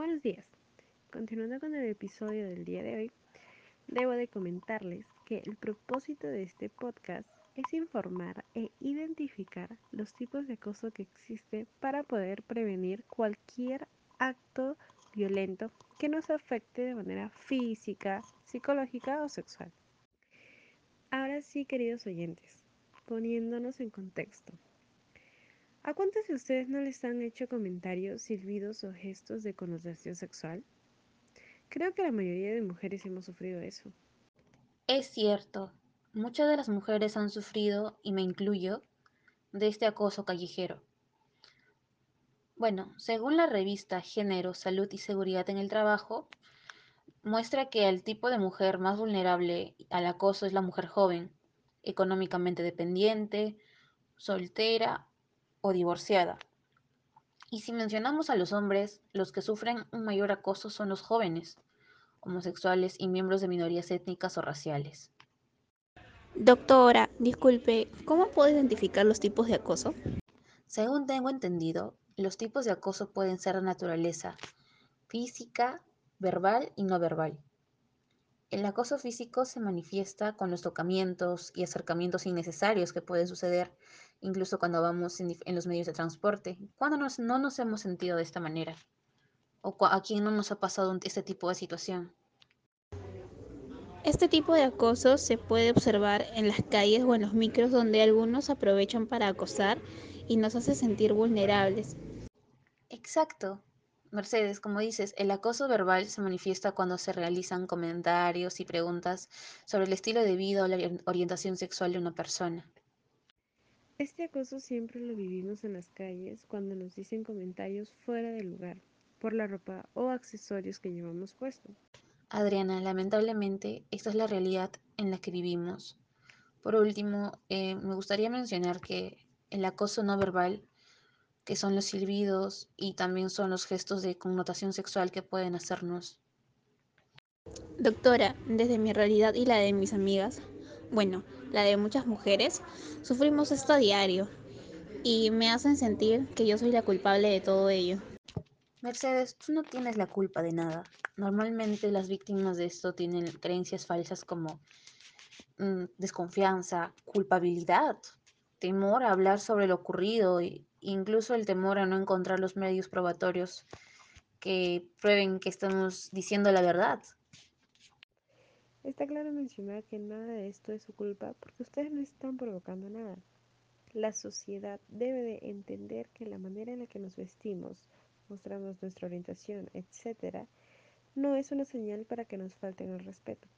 Buenos días. Continuando con el episodio del día de hoy, debo de comentarles que el propósito de este podcast es informar e identificar los tipos de acoso que existe para poder prevenir cualquier acto violento que nos afecte de manera física, psicológica o sexual. Ahora sí, queridos oyentes, poniéndonos en contexto. ¿A cuántos de ustedes no les han hecho comentarios, silbidos o gestos de connotación sexual? Creo que la mayoría de mujeres hemos sufrido eso. Es cierto, muchas de las mujeres han sufrido, y me incluyo, de este acoso callejero. Bueno, según la revista Género, Salud y Seguridad en el Trabajo, muestra que el tipo de mujer más vulnerable al acoso es la mujer joven, económicamente dependiente, soltera o divorciada. Y si mencionamos a los hombres, los que sufren un mayor acoso son los jóvenes, homosexuales y miembros de minorías étnicas o raciales. Doctora, disculpe, ¿cómo puedo identificar los tipos de acoso? Según tengo entendido, los tipos de acoso pueden ser de naturaleza física, verbal y no verbal. El acoso físico se manifiesta con los tocamientos y acercamientos innecesarios que pueden suceder incluso cuando vamos en, los medios de transporte, cuando no nos hemos sentido de esta manera, o a quién no nos ha pasado este tipo de situación. Este tipo de acoso se puede observar en las calles o en los micros donde algunos aprovechan para acosar y nos hace sentir vulnerables. Exacto. Mercedes, como dices, el acoso verbal se manifiesta cuando se realizan comentarios y preguntas sobre el estilo de vida o la orientación sexual de una persona. Este acoso siempre lo vivimos en las calles cuando nos dicen comentarios fuera de lugar, por la ropa o accesorios que llevamos puestos. Adriana, lamentablemente, esta es la realidad en la que vivimos. Por último, eh, me gustaría mencionar que el acoso no verbal que son los silbidos y también son los gestos de connotación sexual que pueden hacernos. Doctora, desde mi realidad y la de mis amigas, bueno, la de muchas mujeres, sufrimos esto a diario y me hacen sentir que yo soy la culpable de todo ello. Mercedes, tú no tienes la culpa de nada. Normalmente las víctimas de esto tienen creencias falsas como mm, desconfianza, culpabilidad, temor a hablar sobre lo ocurrido e incluso el temor a no encontrar los medios probatorios que prueben que estamos diciendo la verdad. Está claro mencionar que nada de esto es su culpa porque ustedes no están provocando nada. La sociedad debe de entender que la manera en la que nos vestimos, mostramos nuestra orientación, etc., no es una señal para que nos falten el respeto.